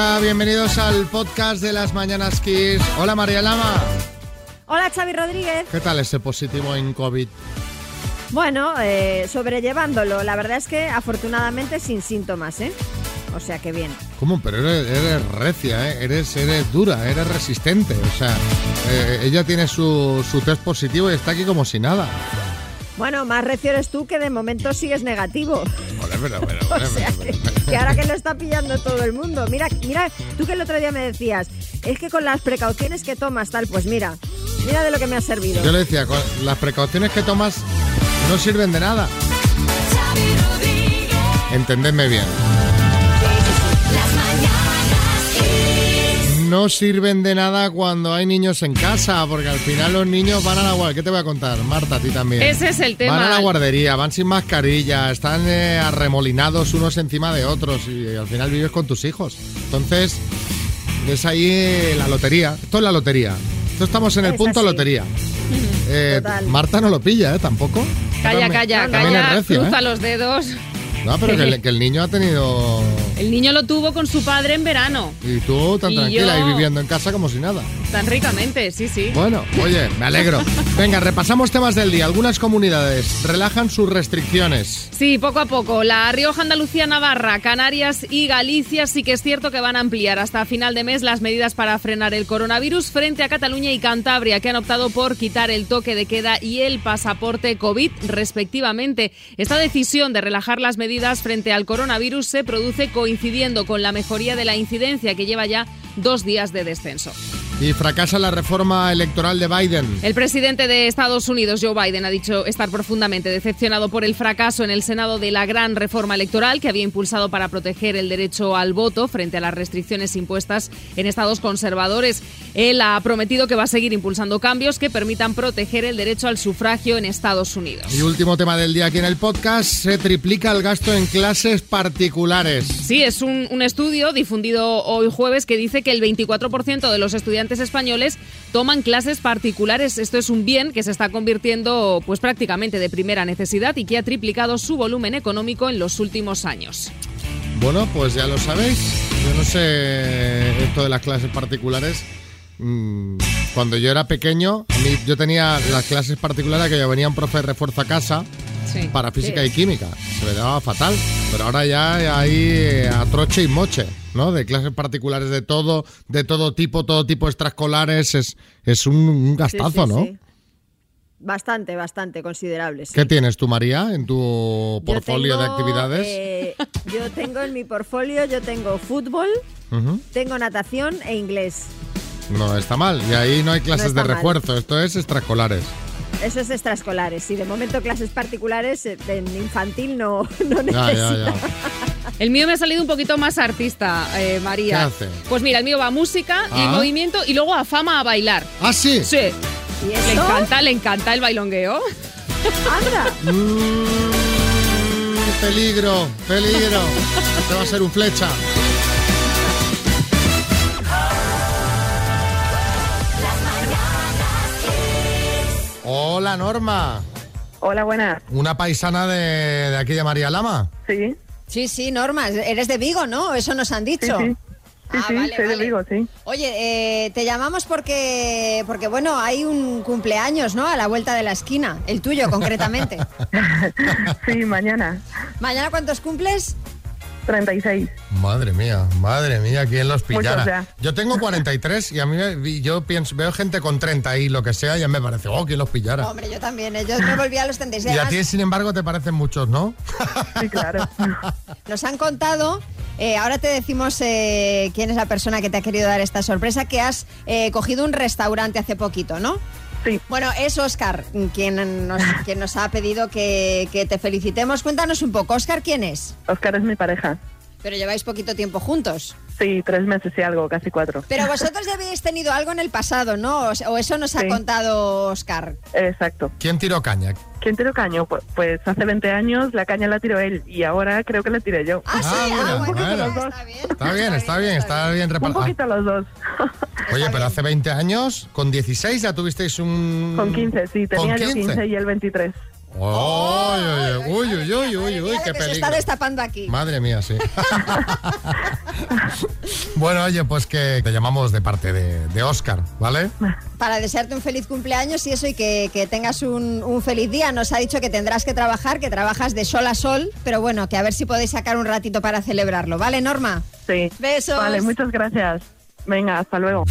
Hola, bienvenidos al podcast de las Mañanas Kiss. Hola, María Lama. Hola, Xavi Rodríguez. ¿Qué tal ese positivo en COVID? Bueno, eh, sobrellevándolo. La verdad es que afortunadamente sin síntomas, ¿eh? O sea que bien. ¿Cómo? Pero eres, eres recia, ¿eh? eres, eres dura, eres resistente. O sea, eh, ella tiene su, su test positivo y está aquí como si nada. Bueno, más recio eres tú que de momento sigues negativo. Vale, pero, pero, O vale, sea, pero, que, ahora que lo está pillando todo el mundo. Mira, mira, tú que el otro día me decías, es que con las precauciones que tomas tal, pues mira, mira de lo que me ha servido. Yo le decía, las precauciones que tomas no sirven de nada. Entendedme bien. No sirven de nada cuando hay niños en casa, porque al final los niños van a la guardería. ¿Qué te voy a contar? Marta, a ti también. Ese es el tema. Van a la guardería, van sin mascarilla, están eh, arremolinados unos encima de otros y al final vives con tus hijos. Entonces, es ahí eh, la lotería. Esto es la lotería. Esto estamos en el Es punto así. lotería. Eh, Total. Marta no lo pilla, ¿eh? Tampoco. Calla, También- calla, calla. recio, Cruza ¿eh? los dedos. No, pero que el, que el niño ha tenido... El niño lo tuvo con su padre en verano. Y tú tan Y tranquila yo- y viviendo en casa como si nada. Tan ricamente, sí, sí. Bueno, oye, me alegro. Venga, repasamos temas del día. Algunas comunidades relajan sus restricciones. Sí, poco a poco. La Rioja, Andalucía, Navarra, Canarias y Galicia sí que es cierto que van a ampliar hasta final de mes las medidas para frenar el coronavirus frente a Cataluña y Cantabria, que han optado por quitar el toque de queda y el pasaporte COVID, respectivamente. Esta decisión de relajar las medidas frente al coronavirus se produce coincidiendo con la mejoría de la incidencia que lleva ya dos días de descenso. Y fracasa la reforma electoral de Biden. El presidente de Estados Unidos, Joe Biden, ha dicho estar profundamente decepcionado por el fracaso en el Senado de la gran reforma electoral que había impulsado para proteger el derecho al voto frente a las restricciones impuestas en estados conservadores. Él ha prometido que va a seguir impulsando cambios que permitan proteger el derecho al sufragio en Estados Unidos. Y último tema del día aquí en el podcast, se triplica el gasto en clases particulares. Sí, es un, un estudio difundido hoy jueves que dice que el 24% de los estudiantes españoles toman clases particulares. Esto es un bien que se está convirtiendo pues prácticamente de primera necesidad y que ha triplicado su volumen económico en los últimos años. Bueno, pues ya lo sabéis. Yo no sé esto de las clases particulares. Mm, Cuando yo era pequeño, yo tenía las clases particulares que ya venía un profe de refuerzo a casa Sí. para física y química. Se me daba fatal. Pero ahora ya hay eh, a troche y moche, ¿no? De clases particulares de todo, de todo tipo, todo tipo extraescolares. Es, es un, un gastazo, sí, ¿no? sí. Bastante, bastante considerable. sí. ¿Qué tienes tú, María, en tu portfolio de actividades? eh, yo tengo en mi portfolio, yo tengo fútbol, tengo natación e inglés. No está mal. Y ahí no hay clases de mal. refuerzo. Esto es extraescolares. Eso es extraescolares. Y de momento clases particulares eh, en infantil no, no Ya, necesito. ya, ya. El mío me ha salido un poquito más artista, eh, María. ¿Qué hace? Pues mira, el mío va a música y Ah. movimiento y luego a fama a bailar. ¿Ah, sí? Sí. ¿Y Le encanta, le encanta el bailongueo. Anda. Mm, peligro, peligro. Te va a ser un flecha. Hola, Norma. Hola, buenas. Una paisana de, de aquí de María Lama. Sí, Sí, sí, Norma, eres de Vigo, ¿no? Eso nos han sí, dicho. sí. Sí, Ah, sí, vale, soy vale. de Vigo, sí. Oye, eh, te llamamos porque, porque, bueno, hay un cumpleaños, ¿no? A la vuelta de la esquina, el tuyo concretamente. Sí, mañana. ¿Mañana cuántos cumples? 36. Madre mía, madre mía, ¿quién los pillara? Muchos ya. Yo tengo 43 y a mí me- yo pienso, veo gente con 30 y lo que sea y ya me parece, oh, ¿quién los pillara? Hombre, yo también, eh, yo me volví a los 36. Y a ti, sin embargo, te parecen muchos, ¿no? Sí, claro. Nos han contado, eh, ahora te decimos eh, quién es la persona que te ha querido dar esta sorpresa, que has eh, cogido un restaurante hace poquito, ¿no? Sí, Bueno, es Oscar quien nos, quien nos ha pedido que, que te felicitemos. Cuéntanos un poco, Oscar, ¿quién es? Oscar es mi pareja. Pero lleváis poquito tiempo juntos. Sí, tres meses y algo, casi cuatro. Pero vosotros ya habéis tenido algo en el pasado, ¿no? O, eso nos ha Sí. contado Oscar. Exacto. ¿Quién tiró caña? ¿Quién tiró caño? Pues, pues hace 20 años la caña la tiró él y ahora creo que la tiré yo. Ah, sí, Ah, ah, mira, bueno, bueno. está bien. Está bien, está bien, está bien Un repartido. poquito los dos. Oye, pero hace 20 años, con 16 ya tuvisteis un... Con 15, sí, tenía ¿Con yo 15 y él 23. Uy, uy, uy, uy, uy, qué que se está peligro. destapando aquí. Madre mía, sí. bueno, oye, pues que te llamamos de parte de, de Oscar, ¿vale? Para desearte un feliz cumpleaños y eso, y que, que tengas un, un feliz día. Nos ha dicho que tendrás que trabajar, que trabajas de sol a sol, pero bueno, que a ver si podéis sacar un ratito para celebrarlo, ¿vale, Norma? Sí. Besos. Vale, muchas gracias. Venga, hasta luego.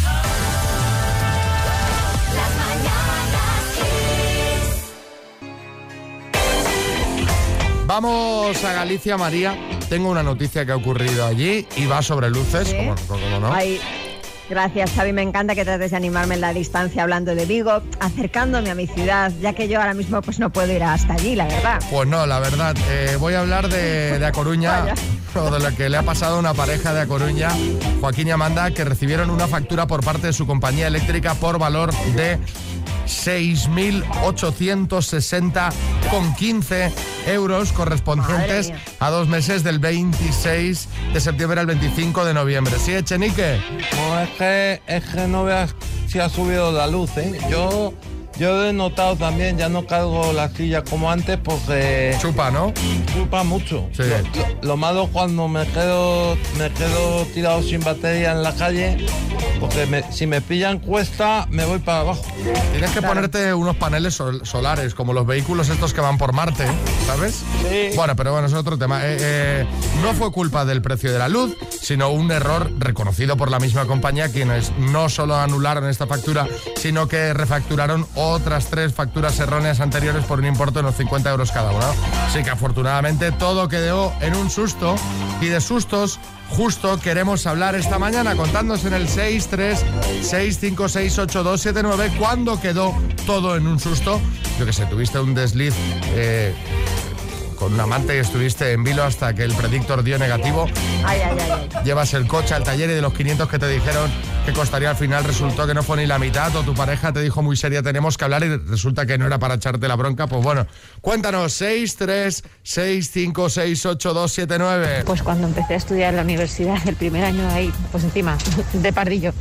Vamos a Galicia, María. Tengo una noticia que ha ocurrido allí y va sobre luces, ¿Sí? como, como no. Gracias, Xavi. Me encanta que trates de animarme en la distancia hablando de Vigo, acercándome a mi ciudad, ya que yo ahora mismo pues no puedo ir hasta allí, la verdad. Pues no, la verdad, eh, voy a hablar de, de A Coruña, Vaya. o de lo que le ha pasado a una pareja de A Coruña, Joaquín y Amanda, que recibieron una factura por parte de su compañía eléctrica por valor de 6.860,15 euros correspondientes a dos meses del 26 de septiembre al 25 de noviembre. ¿Sí, Echenique? No, es que, es que no veas si ha subido la luz, ¿eh? Yo, yo he notado también, ya no cargo la silla como antes porque Chupa, ¿no? culpa mucho. Sí. Lo, lo- lo malo cuando me quedo, me quedo tirado sin batería en la calle, porque me- si me pillan cuesta, me voy para abajo. Tienes que ponerte unos paneles sol- solares, como los vehículos estos que van por Marte, ¿sabes? Sí. Bueno, pero bueno, es otro tema. Eh, eh, no fue culpa del precio de la luz, sino un error reconocido por la misma compañía, quienes no solo anularon esta factura, sino que refacturaron otras tres facturas erróneas anteriores por un importe de unos 50 euros cada una. Así que afortunadamente todo quedó en un susto y de sustos justo queremos hablar esta mañana contándonos en el 636568279 cuando quedó todo en un susto. Yo que sé, tuviste un desliz eh, con un amante y estuviste en vilo hasta que el predictor dio negativo. Ay, ay, ay. ay. Llevas el coche al taller y de los 500 que te dijeron que costaría al final resultó que no fue ni la mitad o tu pareja te dijo muy seria tenemos que hablar y resulta que no era para echarte la bronca. Pues bueno, cuéntanos 636568279. Pues cuando empecé a estudiar en la universidad, el primer año ahí, pues encima, de pardillo,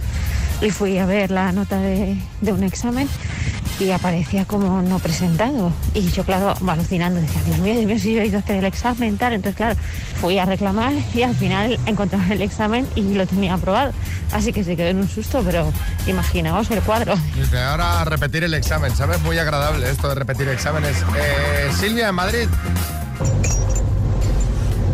y fui a ver la nota de, de un examen y aparecía como no presentado. Y yo, claro, alucinando, decía, Dios mío, Dios mío, si yo he ido a hacer el examen, tal. Entonces, claro, fui a reclamar y al final encontraba el examen y lo tenía aprobado. Así que se quedó en un susto, pero imaginaos el cuadro. Dice, ahora a repetir el examen, ¿sabes? Muy agradable esto de repetir exámenes. Eh, Silvia, en Madrid.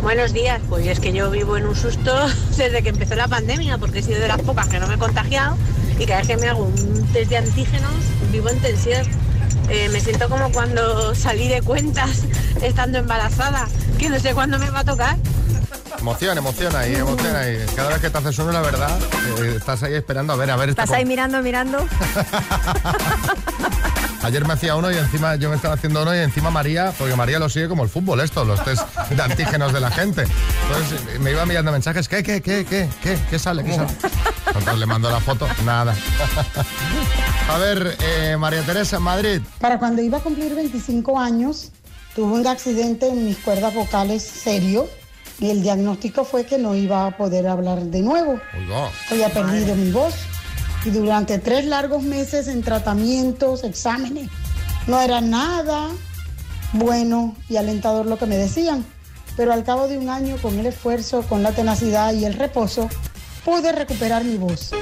Buenos días, pues es que yo vivo en un susto desde que empezó la pandemia, porque he sido de las pocas que no me he contagiado y cada vez que me hago un test de antígenos vivo en tensión. Eh, me siento como cuando salí de cuentas estando embarazada, que no sé cuándo me va a tocar. Emoción, emoción ahí, emoción ahí. Cada vez que te haces uno, la verdad, eh, estás ahí esperando a ver, a ver. Estás ahí mirando, mirando. Ayer me hacía uno y encima yo me estaba haciendo uno y encima María, porque María lo sigue como el fútbol, esto, los test de antígenos de la gente. Entonces me iba enviando mensajes, ¿qué, qué, qué, qué, qué, qué sale, qué sale? Entonces le mando la foto, nada. A ver, eh, María Teresa, Madrid. Para cuando iba a cumplir 25 años, tuve un accidente en mis cuerdas vocales serio y el diagnóstico fue que no iba a poder hablar de nuevo. Oiga, Había perdido mi voz y durante tres largos meses en tratamientos, exámenes, no era nada bueno y alentador lo que me decían. Pero al cabo de un año, con el esfuerzo, con la tenacidad y el reposo, pude recuperar mi voz.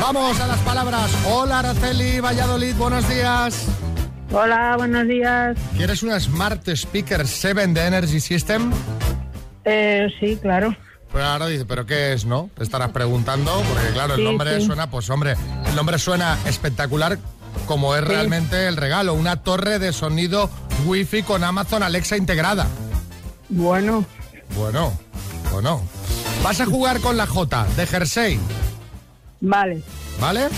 Vamos a las palabras. Hola Araceli, Valladolid, buenos días. Hola, buenos días. ¿Quieres una Smart Speaker 7 de Energy System? Eh, sí, claro. Pues ahora dice, ¿pero qué es, no? Te estarás preguntando, porque claro, el Sí, nombre sí. suena, pues hombre, el nombre suena espectacular como es realmente el regalo, una torre de sonido Wi-Fi con Amazon Alexa integrada. Bueno, Bueno, bueno. Vas a jugar con la J de Jersey, vale. ¿vale?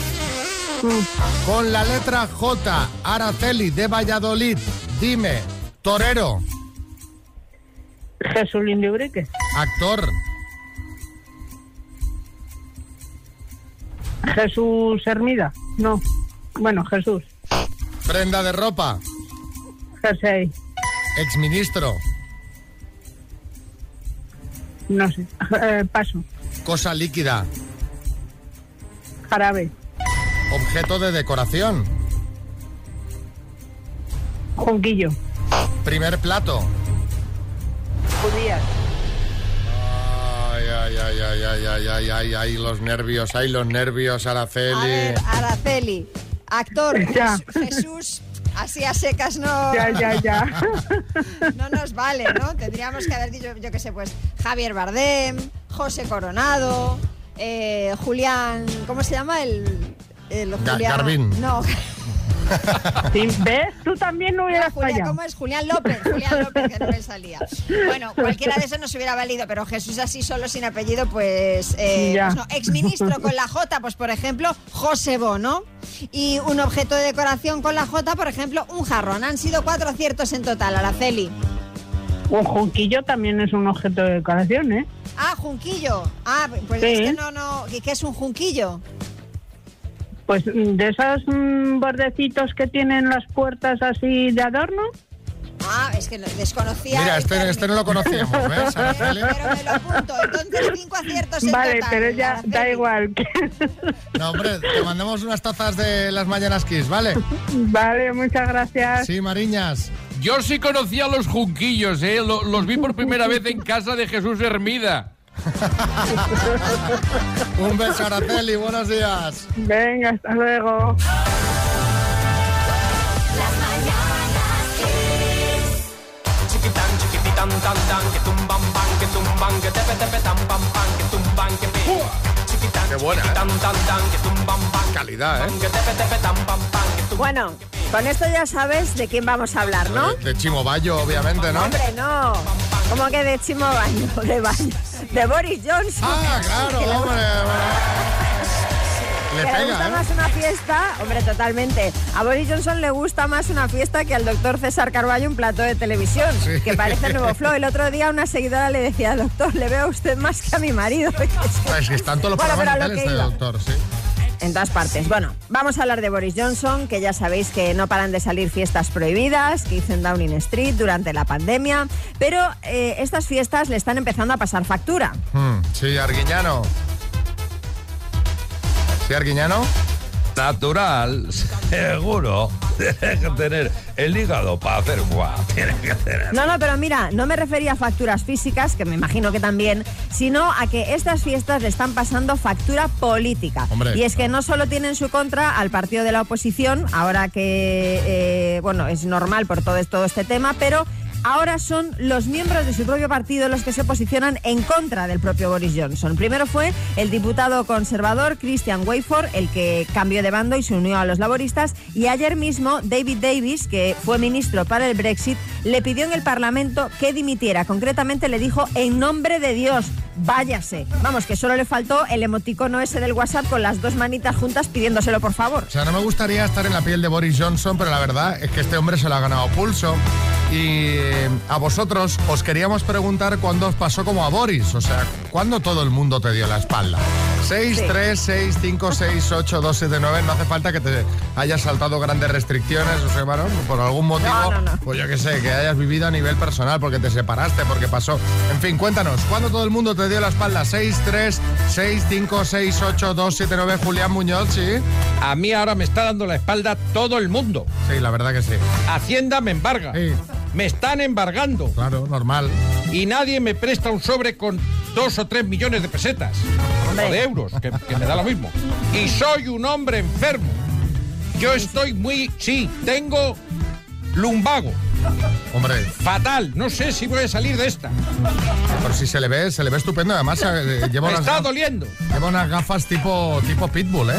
Con la letra J, Araceli de Valladolid, dime, torero, Jesús Lindibrique. actor, Jesús Hermida. No. Bueno, Jesús. prenda de ropa, Jersey. exministro, No sé. Eh, paso. cosa líquida, Jarabe. Objeto de decoración. Junquillo. Primer plato. Judías. Ay, ay, ay, ay, ay, ay, ay, ay, ay, los nervios, ay, los nervios, Araceli. A ver, Araceli, actor Jesús, así a secas no, Ya, ya, ya. no nos vale, ¿no? Tendríamos que haber dicho, yo qué sé, pues Javier Bardem, José Coronado, eh, Julián, ¿cómo se llama? El, el Julián. No, Sí, ¿Ves? Tú también no hubieras fallado. ¿cómo es? Julián López, Julián López, que no me salía. Bueno, cualquiera de esos nos hubiera valido, pero Jesús así solo sin apellido, pues, eh, Ya. pues no. Exministro con la J, pues por ejemplo, José Bono. Y un objeto de decoración con la J, por ejemplo, un jarrón. Han sido cuatro aciertos en total, Araceli. Un junquillo también es un objeto de decoración, ¿eh? Ah, junquillo. Ah, pues Sí. es que no, no. ¿y ¿Qué es un junquillo? Pues mm, de esos mm, bordecitos que tienen las puertas así de adorno. Ah, es que no- desconocía. Mira, este, este no lo conocíamos, ¿ves, Araceli? Pero me lo apunto. Entonces, cinco aciertos en Vale, total. pero ya da Araceli. igual. No, hombre, te mandamos unas tazas de las Mañanas Kiss, ¿vale? vale, muchas gracias. Sí, Mariñas. Yo sí conocía a los junquillos, ¿eh? Lo- los vi por primera vez en casa de Jesús Hermida. Un beso, Araceli, buenos días. Venga, hasta luego. Que tumban, pan, que tumban, que tepe, tepe, tan, pam, pam, que tumban, que Qué buena, ¿eh? Calidad, ¿eh? Bueno, con esto ya sabes de quién vamos a hablar, ¿no? De, de Chimo Bayo, obviamente, ¿no? Hombre, no. ¿Cómo que de Chimo Baño? De Baño. De Boris Johnson. Ah, claro, hombre. Le le gusta pega, ¿eh? más una fiesta, hombre, totalmente. A Boris Johnson le gusta más una fiesta que al doctor César Carballo un plato de televisión, Sí. que parece el nuevo flow. El otro día una seguidora le decía, doctor, le veo a usted más que a mi marido. Es que están todos los Bueno, programas lo que este doctor, sí. En todas partes. Bueno, vamos a hablar de Boris Johnson, que ya sabéis que no paran de salir fiestas prohibidas, que hizo en Downing Street durante la pandemia, pero eh, estas fiestas le están empezando a pasar factura. Hmm, sí, Arguiñano. ¿Sí, Arguiñano? Natural, seguro. Tienes que tener el hígado para hacer guau. Tienes que tener. No, no, pero mira, no me refería a facturas físicas, que me imagino que también, sino a que estas fiestas le están pasando factura política. Hombre. y es que no solo tiene en su contra al partido de la oposición, ahora que, eh, bueno, es normal por todo, todo este tema, pero ahora son los miembros de su propio partido los que se posicionan en contra del propio Boris Johnson. Primero fue el diputado conservador Christian Wayford, el que cambió de bando y se unió a los laboristas, y ayer mismo David Davis, que fue ministro para el Brexit, le pidió en el Parlamento que dimitiera. Concretamente le dijo en nombre de Dios, váyase. Vamos, que solo le faltó el emoticono ese del WhatsApp con las dos manitas juntas pidiéndoselo por favor. O sea, no me gustaría estar en la piel de Boris Johnson, pero la verdad es que este hombre se lo ha ganado pulso. Y eh, a vosotros os queríamos preguntar cuándo os pasó como a Boris, o sea, ¿cuándo todo el mundo te dio la espalda? 6, 3, 6, 5, 6, 8, 2, 7, 9. No hace falta que te hayas saltado grandes restricciones, o sea, bueno, por algún motivo, No, no, no. pues yo qué sé, que hayas vivido a nivel personal, porque te separaste, porque pasó. En fin, cuéntanos, ¿cuándo todo el mundo te dio la espalda? 6, 3, 6, 5, 6, 8, 2, 7, 9. Julián Muñoz, sí. A mí ahora me está dando la espalda todo el mundo. Sí, la verdad que sí. Hacienda me embarga. Sí, Me están embargando. claro, normal. Y nadie me presta un sobre con dos o tres millones de pesetas. Hombre. O de euros, que, que me da lo mismo. Y soy un hombre enfermo. Yo estoy muy... Sí, tengo lumbago. Hombre, Fatal. No sé si voy a salir de esta. pero si se le ve, se le ve estupendo. Además, eh, lleva Me unas, está doliendo. lleva unas gafas tipo, tipo pitbull, ¿eh?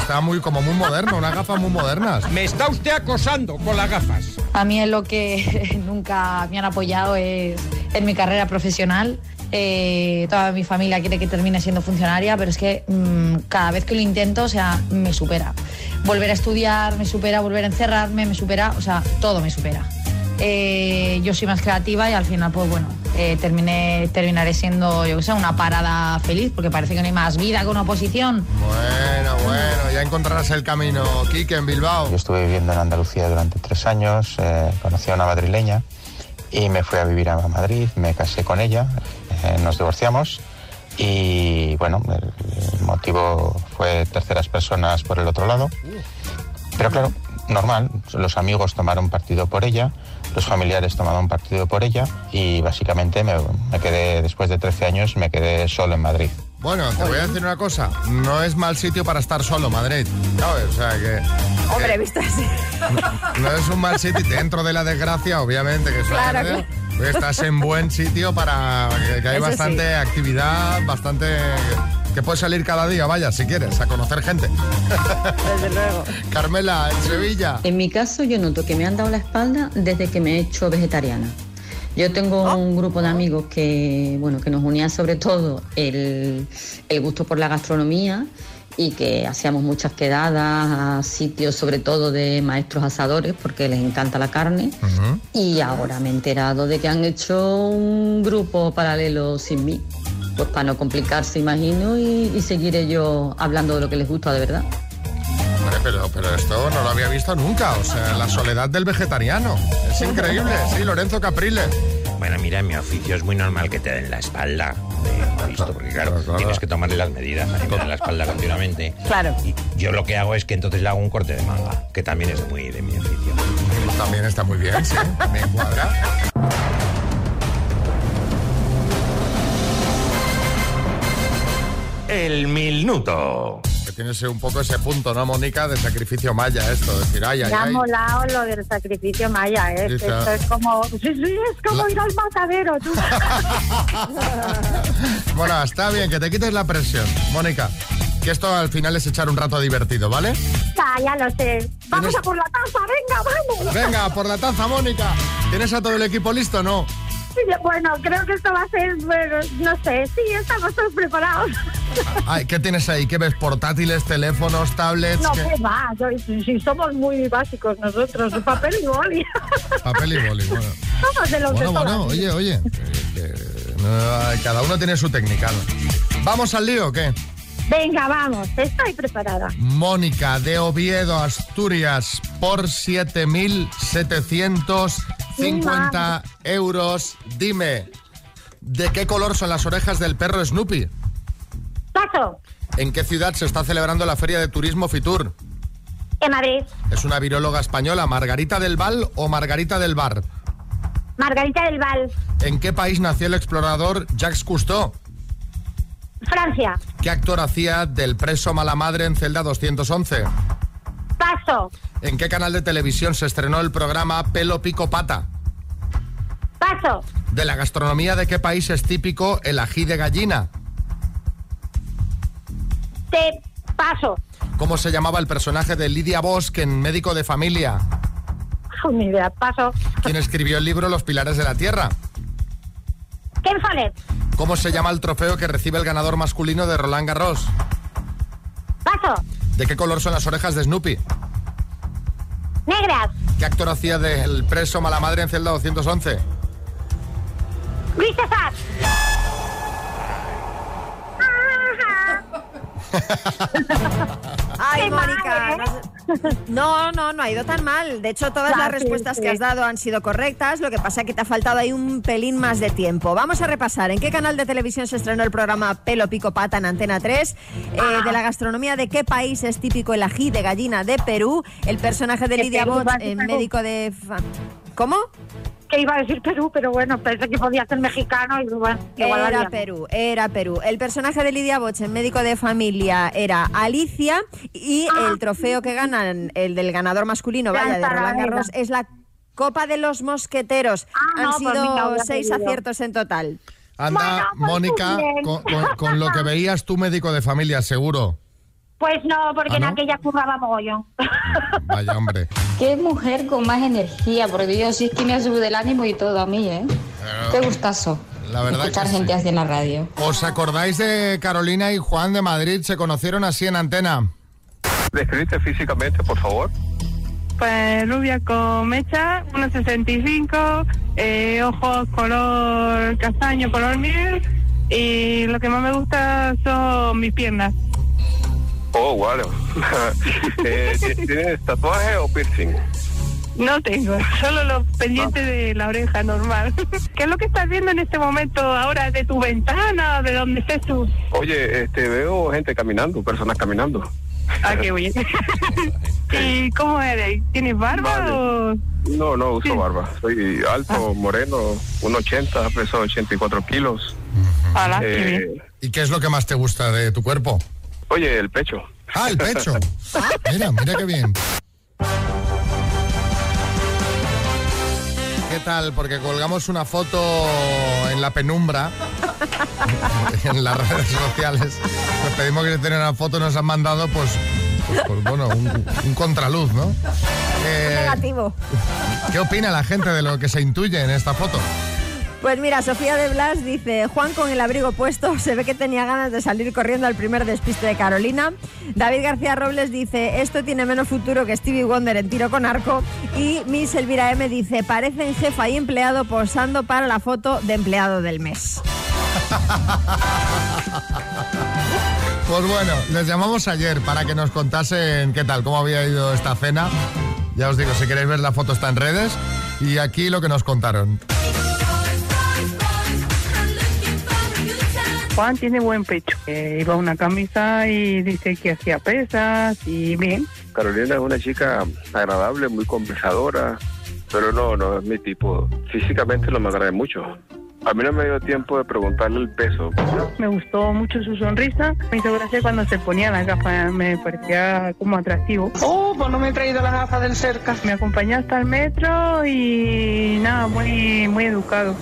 Está muy, como muy moderno, unas gafas muy modernas. Me está usted acosando con las gafas. A mí en lo que nunca me han apoyado es en mi carrera profesional. Eh, toda mi familia quiere que termine siendo funcionaria, pero es que mm, cada vez que lo intento, o sea, me supera. Volver a estudiar me supera, volver a encerrarme me supera, o sea, todo me supera. Eh, yo soy más creativa y al final, pues bueno, eh, terminé, terminaré siendo, yo que sé, una parada feliz, porque parece que no hay más vida que una oposición. Bueno, bueno, ya encontrarás el camino, Kike, en Bilbao. Yo estuve viviendo en Andalucía durante tres años, eh, conocí a una madrileña y me fui a vivir a Madrid, me casé con ella, eh, nos divorciamos y bueno, el, el motivo fue terceras personas por el otro lado. Pero claro, normal, los amigos tomaron partido por ella, los familiares tomaron partido por ella y básicamente me, me quedé, después de 13 años, me quedé solo en Madrid. Bueno, te voy a decir una cosa. No es mal sitio para estar solo, Madrid. ¿Sabes? O sea que. Hombre, visto así. No es un mal sitio. Dentro de la desgracia, obviamente, que es Claro, estás en buen sitio para que, que hay Eso sí. bastante actividad, bastante. Que puedes salir cada día, vaya, si quieres, a conocer gente. Desde luego. Carmela, en Sevilla. En mi caso, yo noto que me han dado la espalda desde que me he hecho vegetariana. Yo tengo un grupo de amigos que, bueno, que nos unía sobre todo el, el gusto por la gastronomía y que hacíamos muchas quedadas a sitios sobre todo de maestros asadores porque les encanta la carne. Y ahora me he enterado de que han hecho un grupo paralelo sin mí. Pues para no complicarse, imagino, y, y seguiré yo hablando de lo que les gusta de verdad. Hombre, pero, pero esto no lo había visto nunca. O sea, la soledad del vegetariano. Es increíble. Sí, Lorenzo Capriles. Bueno, mira, en mi oficio es muy normal que te den la espalda. eh, ¿lo has visto? Porque claro, tienes que tomarle las medidas. A mí me dan la espalda continuamente. Claro. Y yo lo que hago es que entonces le hago un corte de manga, que también es muy de mi oficio. También está muy bien, sí. Me cuadra. El minuto. Que tiene ese- un poco ese punto, ¿no, Mónica? De sacrificio maya, esto. Decir, ay, ay, Me ha ay. molado lo del sacrificio maya, ¿eh? Esto es como... Sí, sí, es como ir al matadero, tú. Bueno, está bien, que te quites la presión. Mónica, que esto al final es echar un rato divertido, ¿vale? ya, ya lo sé. Vamos a por la taza, venga, vamos. Venga, por la taza, Mónica. ¿Tienes a todo el equipo listo no? Bueno, creo que esto va a ser, bueno, no sé, sí, estamos todos preparados. Ay, ¿Qué tienes ahí? ¿Qué ves? ¿Portátiles, teléfonos, tablets? No, ¿Qué? qué va, si, si somos muy básicos nosotros, papel y boli. Papel y boli, bueno. Somos de los Bueno, de bueno, oye, oye. eh, que, no, cada uno tiene su técnica. ¿no? ¿Vamos al lío o qué? Venga, vamos, estoy preparada. Mónica de Oviedo, Asturias, por 7.750 euros. Dime, ¿de qué color son las orejas del perro Snoopy? Paso, ¿En qué ciudad se está celebrando la Feria de Turismo Fitur? en Madrid, ¿Es una viróloga española, Margarita del Val o Margarita del Bar? Margarita del Val, ¿En qué país nació el explorador Jacques Cousteau? Francia, ¿Qué actor hacía del preso mala madre en celda 211? Paso, ¿En qué canal de televisión se estrenó el programa Pelo Pico Pata? paso, ¿De la gastronomía de qué país es típico el ají de gallina? te paso. ¿Cómo se llamaba el personaje de Lidia Bosch en Médico de Familia? Ni idea, paso. ¿Quién escribió el libro Los Pilares de la Tierra? Ken Follett, ¿Cómo se llama el trofeo que recibe el ganador masculino de Roland Garros? paso, ¿De qué color son las orejas de Snoopy? negras, ¿Qué actor hacía del preso mala madre en celda 211? Luis César. Ay, Mónica. No, no, no ha ido tan mal. De hecho, todas las respuestas sí. que has dado han sido correctas. Lo que pasa es que te ha faltado ahí un pelín más de tiempo. Vamos a repasar en qué canal de televisión se estrenó el programa Pelo Pico Pata en Antena 3. Eh, de la gastronomía de qué país es típico el ají de gallina de Perú. El personaje de Lidia a eh, médico de. ¿Cómo? Que iba a decir Perú, pero bueno, pensé que podía ser mexicano y bueno, igual Era haría. Perú, era Perú. El personaje de Lidia Boch en médico de familia era Alicia y Ah. el trofeo que ganan, el del ganador masculino, vaya, de Roland. Garros, es la Copa de los Mosqueteros. Ah, Han no, pues sido seis aciertos en total. Anda, pues Mónica, con, con- con lo que veías tú médico de familia, seguro. Pues no, porque ¿Ah, en no? aquella curraba mogollón. Vaya hombre. Qué mujer con más energía, porque Dios, sí es que me ha subido el ánimo y todo a mí, ¿eh? Qué gustazo. La verdad Escuchar que gente sí. así en la radio. ¿Os acordáis de Carolina y Juan de Madrid? Se conocieron así en antena. Describirte físicamente, por favor. Pues rubia con mecha, 1,65, eh, ojos color castaño, color miel. Y lo que más me gusta son mis piernas. Oh, bueno. Eh, ¿Tienes tatuaje o piercing? No tengo, solo los pendientes de la oreja normal. ¿Qué es lo que estás viendo en este momento ahora de tu ventana, de donde estés tú? Oye, este, veo gente caminando, personas caminando. Ah, qué bien. ¿Y cómo eres? ¿Tienes barba Vale. o...? No, no uso barba. Soy alto, moreno, 1,80, peso 84 kilos. Hola, Eh, ¿Y qué es lo que más te gusta de tu cuerpo? Oye, el pecho. Ah, el pecho. Mira, mira qué bien. ¿Qué tal? Porque colgamos una foto en la penumbra, en las redes sociales. Nos pedimos que tengan una foto, nos han mandado, pues, pues, pues, bueno, un, un contraluz, ¿no? Eh, Negativo. ¿Qué opina la gente de lo que se intuye en esta foto? Pues mira, Sofía de Blas dice, Juan con el abrigo puesto, se ve que tenía ganas de salir corriendo al primer despiste de Carolina. David García Robles dice, esto tiene menos futuro que Stevie Wonder en tiro con arco. Y Miss Elvira M dice, parecen jefa y empleado posando para la foto de empleado del mes. Pues bueno, les llamamos ayer para que nos contasen qué tal, cómo había ido esta cena. Ya os digo, si queréis ver la foto está en redes. Y aquí lo que nos contaron. Juan tiene buen pecho. Eh, iba a una camisa y dice que hacía pesas y bien. Carolina es una chica agradable, muy conversadora, pero no, no es mi tipo. Físicamente no me agrada mucho. A mí no me dio tiempo de preguntarle el peso. Me gustó mucho su sonrisa. Me hizo gracia cuando se ponía las gafas. Me parecía como atractivo. Oh, pues no me he traído las gafas del cerca. Me acompañó hasta el metro y nada, muy, muy educado.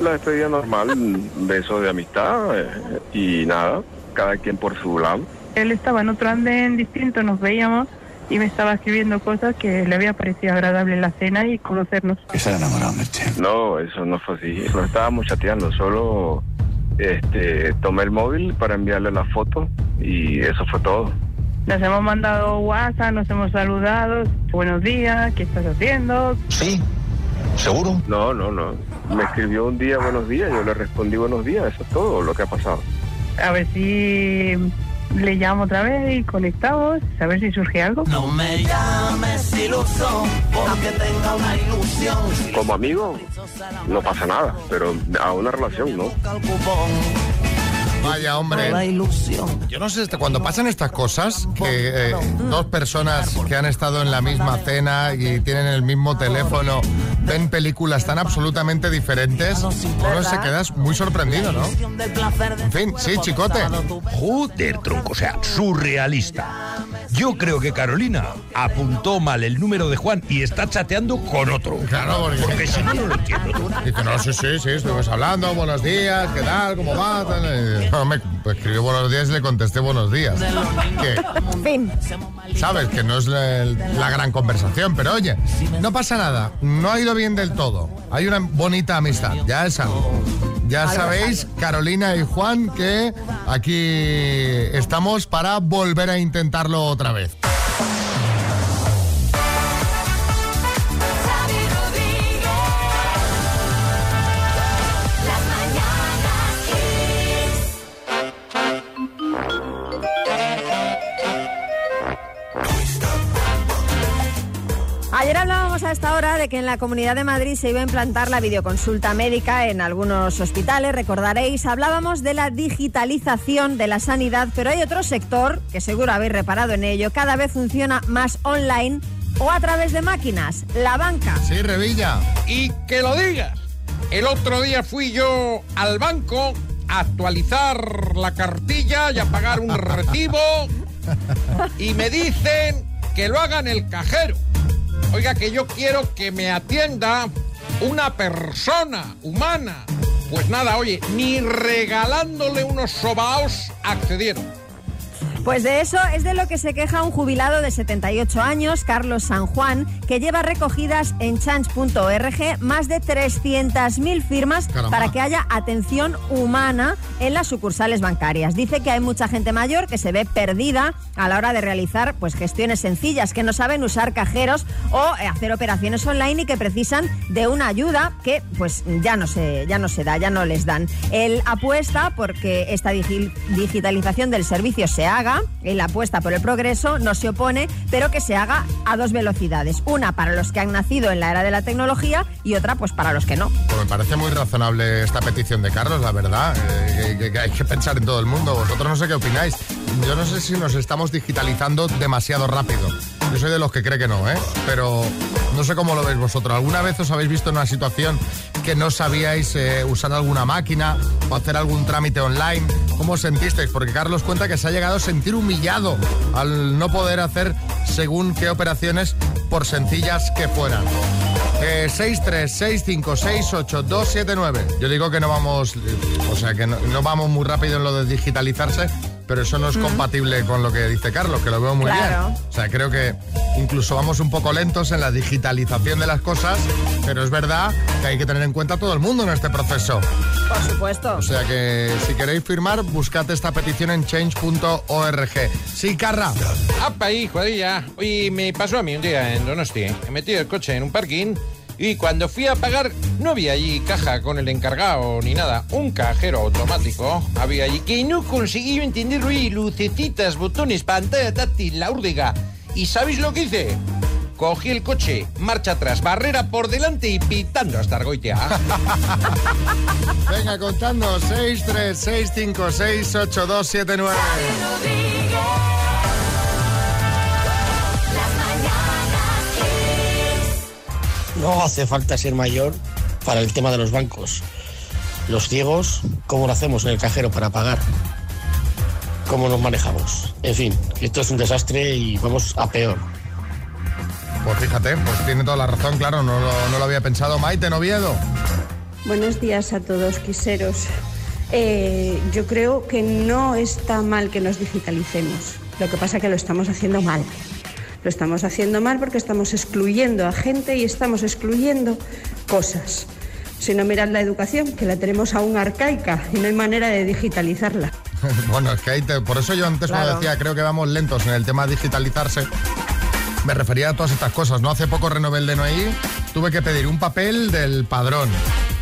La despedida normal, un beso de amistad eh, y nada, cada quien por su lado. Él estaba en otro andén distinto, nos veíamos y me estaba escribiendo cosas que le había parecido agradable la cena y conocernos. Se enamorado No, eso no fue así. No estábamos chateando, solo este, tomé el móvil para enviarle la foto y eso fue todo. Nos hemos mandado WhatsApp, nos hemos saludado. Buenos días, ¿qué estás haciendo? Sí, ¿seguro? No, no, no. Me escribió un día buenos días, yo le respondí buenos días, eso es todo lo que ha pasado. A ver si le llamo otra vez y conectamos, a ver si surge algo. No me llames iluso porque tenga una ilusión. Como amigo, no pasa nada, pero a una relación no. Vaya, hombre. Yo no sé, cuando pasan estas cosas, que eh, dos personas que han estado en la misma cena y tienen el mismo teléfono, ven películas tan absolutamente diferentes, uno se queda muy sorprendido, ¿no? En fin, sí, chicote. Joder, tronco, o sea, surrealista. Yo creo que Carolina apuntó mal el número de Juan y está chateando con otro. Claro, porque, si no, no lo entiendo. Dice, no, sí, sí, sí, estuvimos hablando, buenos días, ¿qué tal? ¿Cómo va? Tal, y, no, me pues, escribió buenos días y le contesté buenos días. Que, fin. Sabes que no es la, la gran conversación, pero oye, no pasa nada, no ha ido bien del todo. Hay una bonita amistad, ya es algo. Ya Algo sabéis, Carolina y Juan, que aquí estamos para volver a intentarlo otra vez. Ayer hablábamos a esta hora de que en la Comunidad de Madrid se iba a implantar la videoconsulta médica en algunos hospitales, recordaréis, hablábamos de la digitalización de la sanidad, pero hay otro sector, que seguro habéis reparado en ello, cada vez funciona más online o a través de máquinas, la banca. Sí, Revilla. Y que lo digas. El otro día fui yo al banco a actualizar la cartilla y a pagar un recibo y me dicen que lo haga en el cajero. Oiga, que yo quiero que me atienda una persona humana. Pues nada, oye, ni regalándole unos sobaos accedieron. Pues de eso es de lo que se queja un jubilado de 78 años, Carlos San Juan, que lleva recogidas en change.org más de 300.000 firmas Caramba. para que haya atención humana en las sucursales bancarias. Dice que hay mucha gente mayor que se ve perdida a la hora de realizar pues gestiones sencillas, que no saben usar cajeros o eh, hacer operaciones online y que precisan de una ayuda que pues ya no se ya no se da, ya no les dan. Él apuesta porque esta digi- digitalización del servicio se haga en la apuesta por el progreso, no se opone, pero que se haga a dos velocidades. Una para los que han nacido en la era de la tecnología y otra pues para los que no. Pues me parece muy razonable esta petición de Carlos, la verdad. eh, hay que pensar en todo el mundo. Vosotros no sé qué opináis. Yo no sé si nos estamos digitalizando demasiado rápido. Yo soy de los que cree que no, ¿eh? Pero no sé cómo lo veis vosotros. ¿Alguna vez os habéis visto en una situación que no sabíais eh, usar alguna máquina o hacer algún trámite online? ¿Cómo sentisteis? Porque Carlos cuenta que se ha llegado a sentir humillado al no poder hacer según qué operaciones, por sencillas que fueran. Eh, 636568279. Yo digo que no vamos, eh, o sea, que no vamos muy rápido en lo de digitalizarse, pero eso no es compatible con lo que dice Carlos, que lo veo muy Claro. bien. O sea, creo que incluso vamos un poco lentos en la digitalización de las cosas, pero es verdad que hay que tener en cuenta a todo el mundo en este proceso. Por supuesto. O sea que si queréis firmar, buscad esta petición en change.org. Sí, Carra. ¡Apa ahí, cuadrilla! Oye, me pasó a mí un día en Donosti. He metido el coche en un parking y cuando fui a pagar no había allí caja con el encargado ni nada. Un cajero automático había allí que no conseguí entenderlo y lucecitas, botones, pantalla táctil, la úrdiga. ¿Y sabéis lo que hice? Cogí el coche, marcha atrás, barrera por delante y pitando hasta Argoitia. Venga, contando 636568279. No hace falta ser mayor para el tema de los bancos. Los ciegos, ¿cómo lo hacemos en el cajero para pagar? ¿Cómo nos manejamos? En fin, esto es un desastre y vamos a peor. Pues fíjate, pues tiene toda la razón, claro, no, lo- no lo había pensado. Maite Noviedo. Buenos días a todos, quiseros. Eh, yo creo que no está mal que nos digitalicemos. Lo que pasa es que lo estamos haciendo mal. Lo estamos haciendo mal porque estamos excluyendo a gente y estamos excluyendo cosas. Si no mirad la educación, que la tenemos aún arcaica y no hay manera de digitalizarla. Bueno, es que ahí te- por eso yo antes Claro. decía creo que vamos lentos en el tema de digitalizarse, me refería a todas estas cosas. No hace poco renové el DNI, tuve que pedir un papel del padrón.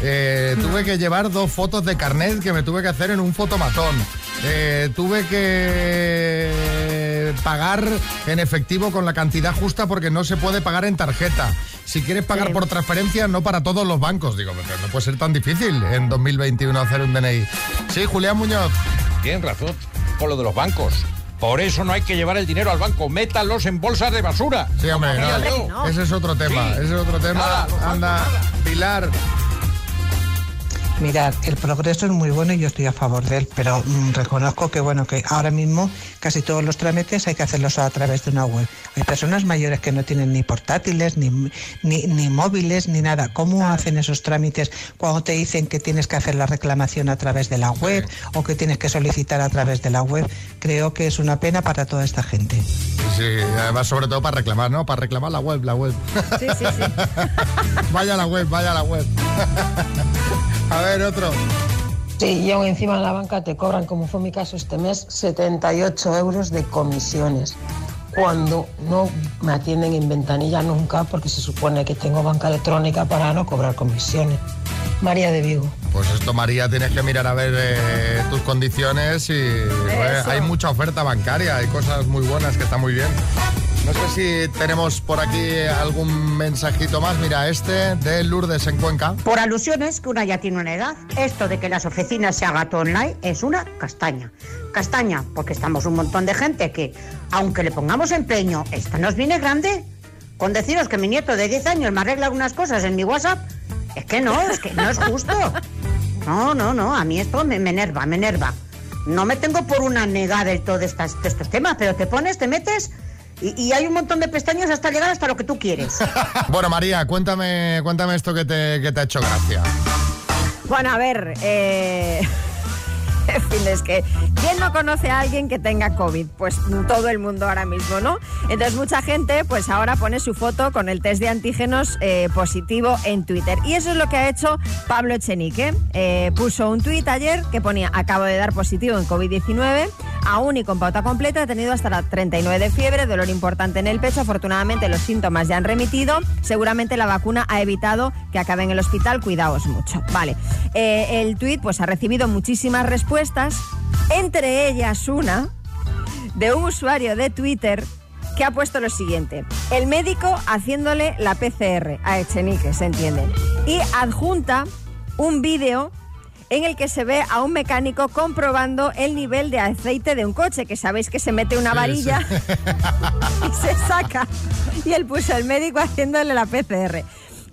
Eh, tuve que llevar dos fotos de carnet que me tuve que hacer en un fotomatón. Eh, tuve que pagar en efectivo con la cantidad justa porque no se puede pagar en tarjeta. Si quieres pagar Sí. por transferencia, no para todos los bancos. Digo, pero no puede ser tan difícil en 2021 hacer un DNI. Sí, Julián Muñoz. Tienen razón con lo de los bancos. Por eso no hay que llevar el dinero al banco. Métalos en bolsas de basura. Sí, hombre, no, ese es otro tema, Sí. ese es otro tema. Nada, Anda, Pilar. Mirad, el progreso es muy bueno y yo estoy a favor de él, pero mm, reconozco que bueno que ahora mismo casi todos los trámites hay que hacerlos a través de una web. Hay personas mayores que no tienen ni portátiles, ni, ni, ni móviles, ni nada. ¿Cómo hacen esos trámites cuando te dicen que tienes que hacer la reclamación a través de la web o que tienes que solicitar a través de la web? Creo que es una pena para toda esta gente. Sí, además sobre todo para reclamar, ¿no? Para reclamar la web, la web. Sí, sí, sí. vaya a la web, vaya a la web. a ver, otro. Sí, y aún encima en la banca te cobran, como fue mi caso este mes, 78 euros de comisiones. Cuando no me atienden en ventanilla nunca, porque se supone que tengo banca electrónica para no cobrar comisiones. María de Vigo. Pues esto, María, tienes que mirar a ver eh, tus condiciones y eh, hay mucha oferta bancaria, hay cosas muy buenas que están muy bien. No sé si tenemos por aquí algún mensajito más. Mira, este de Lourdes en Cuenca. Por alusiones, que una ya tiene una edad, esto de que las oficinas se haga todo online es una castaña. Castaña, porque estamos un montón de gente que, aunque le pongamos empeño, esto nos viene grande. Con deciros que mi nieto de 10 años me arregla algunas cosas en mi WhatsApp, es que no, es que no es justo. No, no, no, a mí esto me, me enerva, me enerva. No me tengo por una negada del todo de, estas- de estos temas, pero te pones, te metes y, y hay un montón de pestañas hasta llegar hasta lo que tú quieres. Bueno, María, cuéntame, cuéntame esto que te, que te ha hecho gracia. Bueno, a ver, eh... en fin, es que ¿quién no conoce a alguien que tenga COVID? Pues todo el mundo ahora mismo, ¿no? Entonces mucha gente pues ahora pone su foto con el test de antígenos eh, positivo en Twitter. Y eso es lo que ha hecho Pablo Echenique. Eh, puso un tuit ayer que ponía acabo de dar positivo en COVID-19, aún y con pauta completa, he tenido hasta la 39 de fiebre, dolor importante en el pecho, afortunadamente los síntomas ya han remitido, seguramente la vacuna ha evitado que acabe en el hospital, cuidaos mucho. Vale, Eh, el tuit pues ha recibido muchísimas respuestas, entre ellas una de un usuario de Twitter que ha puesto lo siguiente. El médico haciéndole la PCR a Echenique, se entiende. Y adjunta un vídeo en el que se ve a un mecánico comprobando el nivel de aceite de un coche, que sabéis que se mete una Sí, varilla sí. y se saca. Y él puso el médico haciéndole la PCR.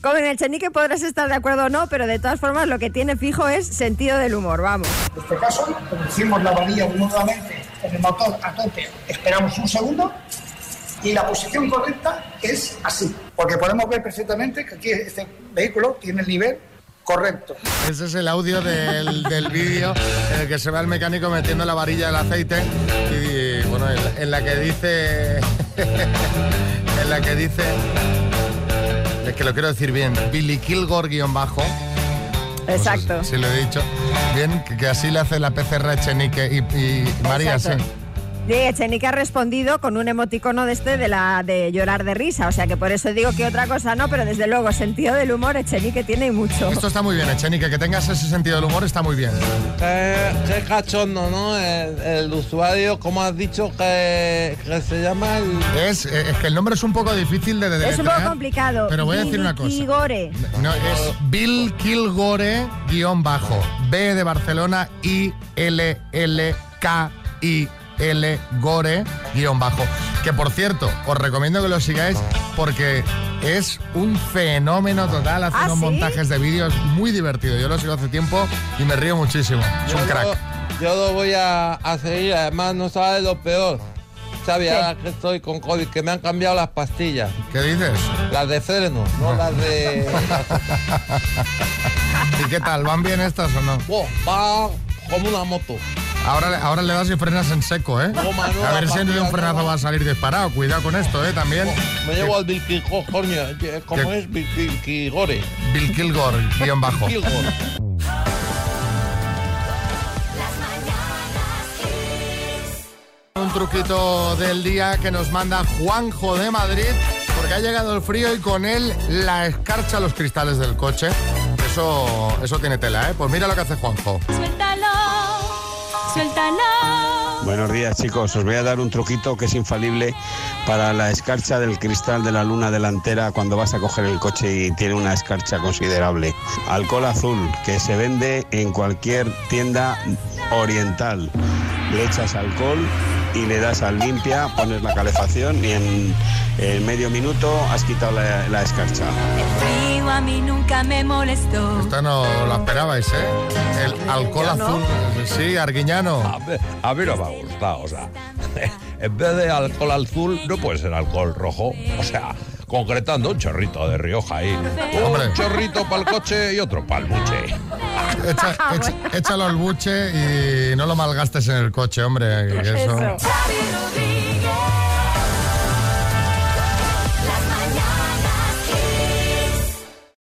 Como en el Chenique podrás estar de acuerdo o no, pero de todas formas lo que tiene fijo es sentido del humor, vamos. En este caso, conducimos la varilla nuevamente con el motor a tope, esperamos un segundo y la posición correcta es así, porque podemos ver perfectamente que aquí este vehículo tiene el nivel correcto. Ese es el audio del, del vídeo en el que se ve al mecánico metiendo la varilla del aceite y bueno, en, la- en la que dice... en la que dice... Es que lo quiero decir bien, Billy Kilgore guion bajo. Exacto. Sí, lo he dicho. Bien, que, que así le hace la PCR a Echenique y, y María, Exacto. sí. Sí, Echenique ha respondido con un emoticono de este de la de llorar de risa, o sea que por eso digo que otra cosa no, pero desde luego sentido del humor Echenique tiene mucho. Esto está muy bien, Echenique, que tengas ese sentido del humor está muy bien. Qué, qué cachondo, ¿no? El, el usuario, ¿cómo has dicho que, que se llama? El... Es, eh, es que el nombre es un poco difícil de Es un poco complicado. Pero voy a decir una cosa. Igore. No, es Bill Kilgore guion bajo. B de Barcelona I L L K I L Gore guion bajo. Que por cierto, os recomiendo que lo sigáis porque es un fenómeno total. Hace ¿Ah, unos sí? montajes de vídeos muy divertido. Yo lo sigo hace tiempo y me río muchísimo. Es un Yo crack. lo, yo lo voy a, a seguir, además no sabes lo peor. Xavi, ahora que estoy con COVID, que me han cambiado las pastillas. ¿Qué dices? Las de freno, no las de... ¿Y qué tal? ¿Van bien estas o no? Oh, va como una moto. Ahora, ahora le das y frenas en seco, ¿eh? A ver si de un frenazo va a salir disparado. Cuidado con esto, ¿eh? También. Me llevo al Bill Kilgore, coño, ¿cómo es Bill Bill Kilgore? Bill Kilgore, guion bajo. Un truquito del día que nos manda Juanjo de Madrid, porque ha llegado el frío y con él la escarcha a los cristales del coche. Eso, eso tiene tela, ¿eh? Pues mira lo que hace Juanjo. Suéltalo, suéltalo. Buenos días chicos, os voy a dar un truquito que es infalible para la escarcha del cristal de la luna delantera cuando vas a coger el coche y tiene una escarcha considerable. Alcohol azul, que se vende en cualquier tienda oriental. Le echas alcohol y le das al limpia, pones la calefacción y en, en medio minuto has quitado la, la escarcha. Frío a mí nunca me molestó. Esta no la esperabais, ¿eh? El alcohol no. azul. Sí, Arguiñano. A mí, a mí no me ha gustado, o sea, en vez de alcohol azul, no puede ser alcohol rojo, o sea, concretando un chorrito de Rioja ahí. Hombre. Un chorrito para el coche y otro para el buche. Echa- echa- échalo al buche y no lo malgastes en el coche, hombre. eso-